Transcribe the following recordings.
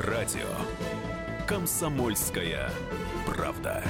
Радио «Комсомольская правда».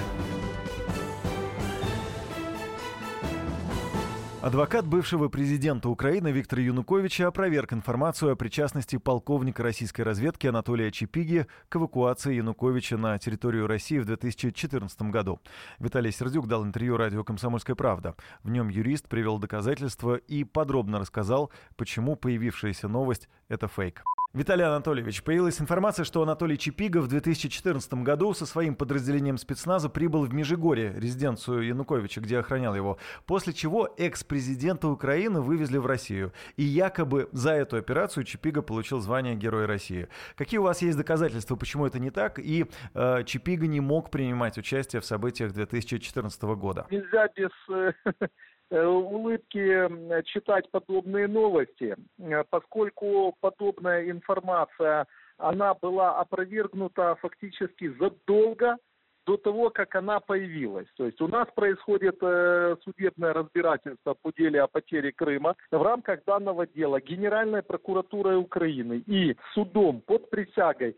Адвокат бывшего президента Украины Виктора Януковича опроверг информацию о причастности полковника российской разведки Анатолия Чепиги к эвакуации Януковича на территорию России в 2014 году. Виталий Сердюк дал интервью радио «Комсомольская правда». В нем юрист привел доказательства и подробно рассказал, почему появившаяся новость – это фейк. Виталий Анатольевич, появилась информация, что Анатолий Чепига в 2014 году со своим подразделением спецназа прибыл в Межигорье, резиденцию Януковича, где охранял его, после чего экс-президента Украины вывезли в Россию. И якобы за эту операцию Чепига получил звание Героя России. Какие у вас есть доказательства, почему это не так, и э, Чепига не мог принимать участие в событиях 2014 года? Нельзя без Э, улыбки читать подобные новости, э, поскольку подобная информация, она была опровергнута фактически задолго до того, как она появилась. То есть у нас происходит э, судебное разбирательство по деле о потере Крыма в рамках данного дела Генеральной прокуратурой Украины и судом под присягой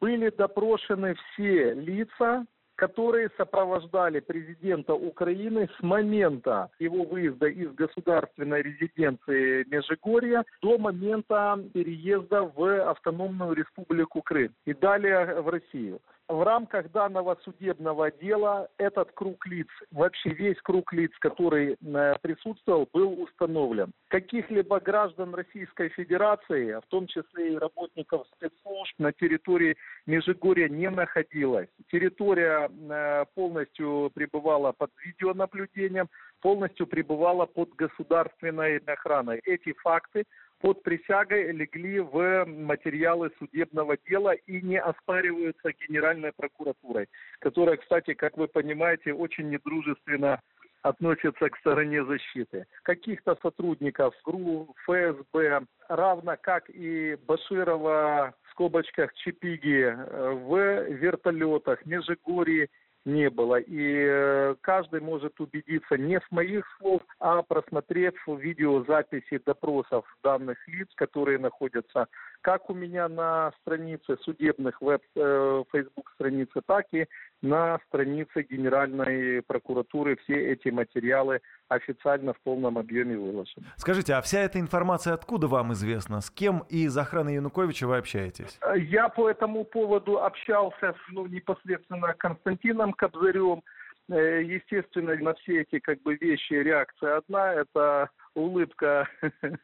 были допрошены все лица, которые сопровождали президента Украины с момента его выезда из государственной резиденции Межигорья до момента переезда в автономную республику Крым и далее в Россию. В рамках данного судебного дела этот круг лиц, вообще весь круг лиц, который э, присутствовал, был установлен. Каких-либо граждан Российской Федерации, в том числе и работников спецслужб, на территории Межигорья не находилось. Территория э, полностью пребывала под видеонаблюдением, полностью пребывала под государственной охраной. Эти факты под присягой легли в материалы судебного дела и не оспариваются Генеральной прокуратурой, которая, кстати, как вы понимаете, очень недружественно относится к стороне защиты. Каких-то сотрудников ГРУ, ФСБ, равно как и Баширова в скобочках Чепиги э, в вертолетах, Межигорье не было. И э, каждый может убедиться не с моих слов, а просмотрев видеозаписи допросов данных лиц, которые находятся как у меня на странице судебных веб э, странице, так и на странице Генеральной прокуратуры все эти материалы официально в полном объеме выложены. Скажите, а вся эта информация откуда вам известна? С кем из охраны Януковича вы общаетесь? Я по этому поводу общался с, ну, непосредственно Константином Кобзарем. Э, естественно, на все эти как бы вещи реакция одна, это улыбка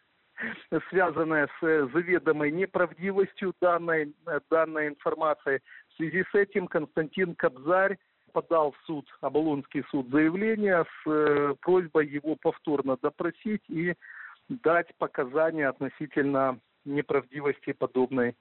связанная с заведомой неправдивостью данной, данной информации. В связи с этим Константин Кобзарь подал в суд, Оболонский суд, заявление с э, просьбой его повторно допросить и дать показания относительно неправдивости подобной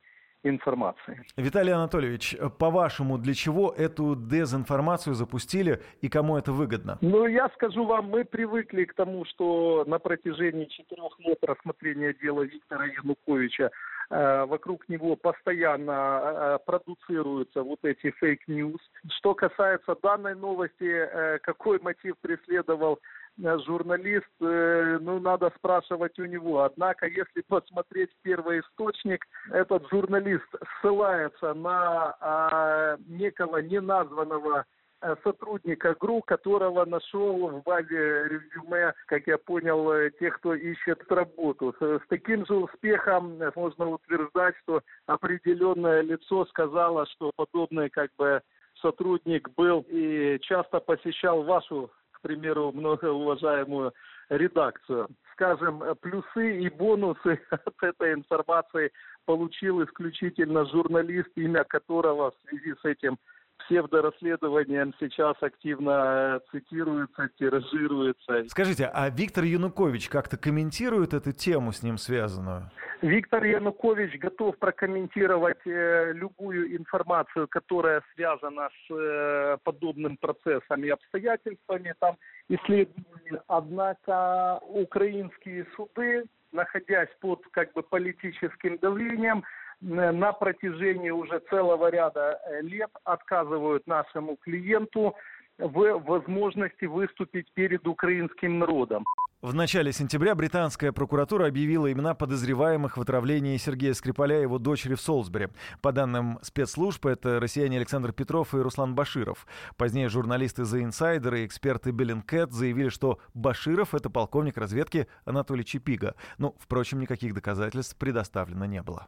информации. Виталий Анатольевич, по-вашему, для чего эту дезинформацию запустили и кому это выгодно? Ну, я скажу вам, мы привыкли к тому, что на протяжении четырех лет рассмотрения дела Виктора Януковича э, вокруг него постоянно э, продуцируются вот эти fake news. Что касается данной новости, э, какой мотив преследовал журналист, э, ну, надо спрашивать у него. Однако, если посмотреть первый источник, этот журналист ссылается на а, некого неназванного э, сотрудника ГРУ, которого нашел в базе резюме, как я понял, тех, кто ищет работу. С таким же успехом можно утверждать, что определенное лицо сказало, что подобный как бы сотрудник был и часто посещал вашу к примеру, многоуважаемую редакцию. Скажем, плюсы и бонусы от этой информации получил исключительно журналист, имя которого в связи с этим псевдорасследованием сейчас активно э, цитируется, тиражируется. Скажите, а Виктор Янукович как-то комментирует эту тему с ним связанную? Виктор Янукович готов прокомментировать э, любую информацию, которая связана с э, подобным процессом и обстоятельствами там исследований. Однако украинские суды, находясь под как бы политическим давлением, на протяжении уже целого ряда э, лет отказывают нашему клиенту в возможности выступить перед украинским народом. В начале сентября британская прокуратура объявила имена подозреваемых в отравлении Сергея Скрипаля и его дочери в Солсбери. По данным спецслужб, это россияне Александр Петров и Руслан Баширов. Позднее журналисты The Insider и эксперты Беллинкет заявили, что Баширов — это полковник разведки Анатолий Чипига. Ну, впрочем, никаких доказательств предоставлено не было.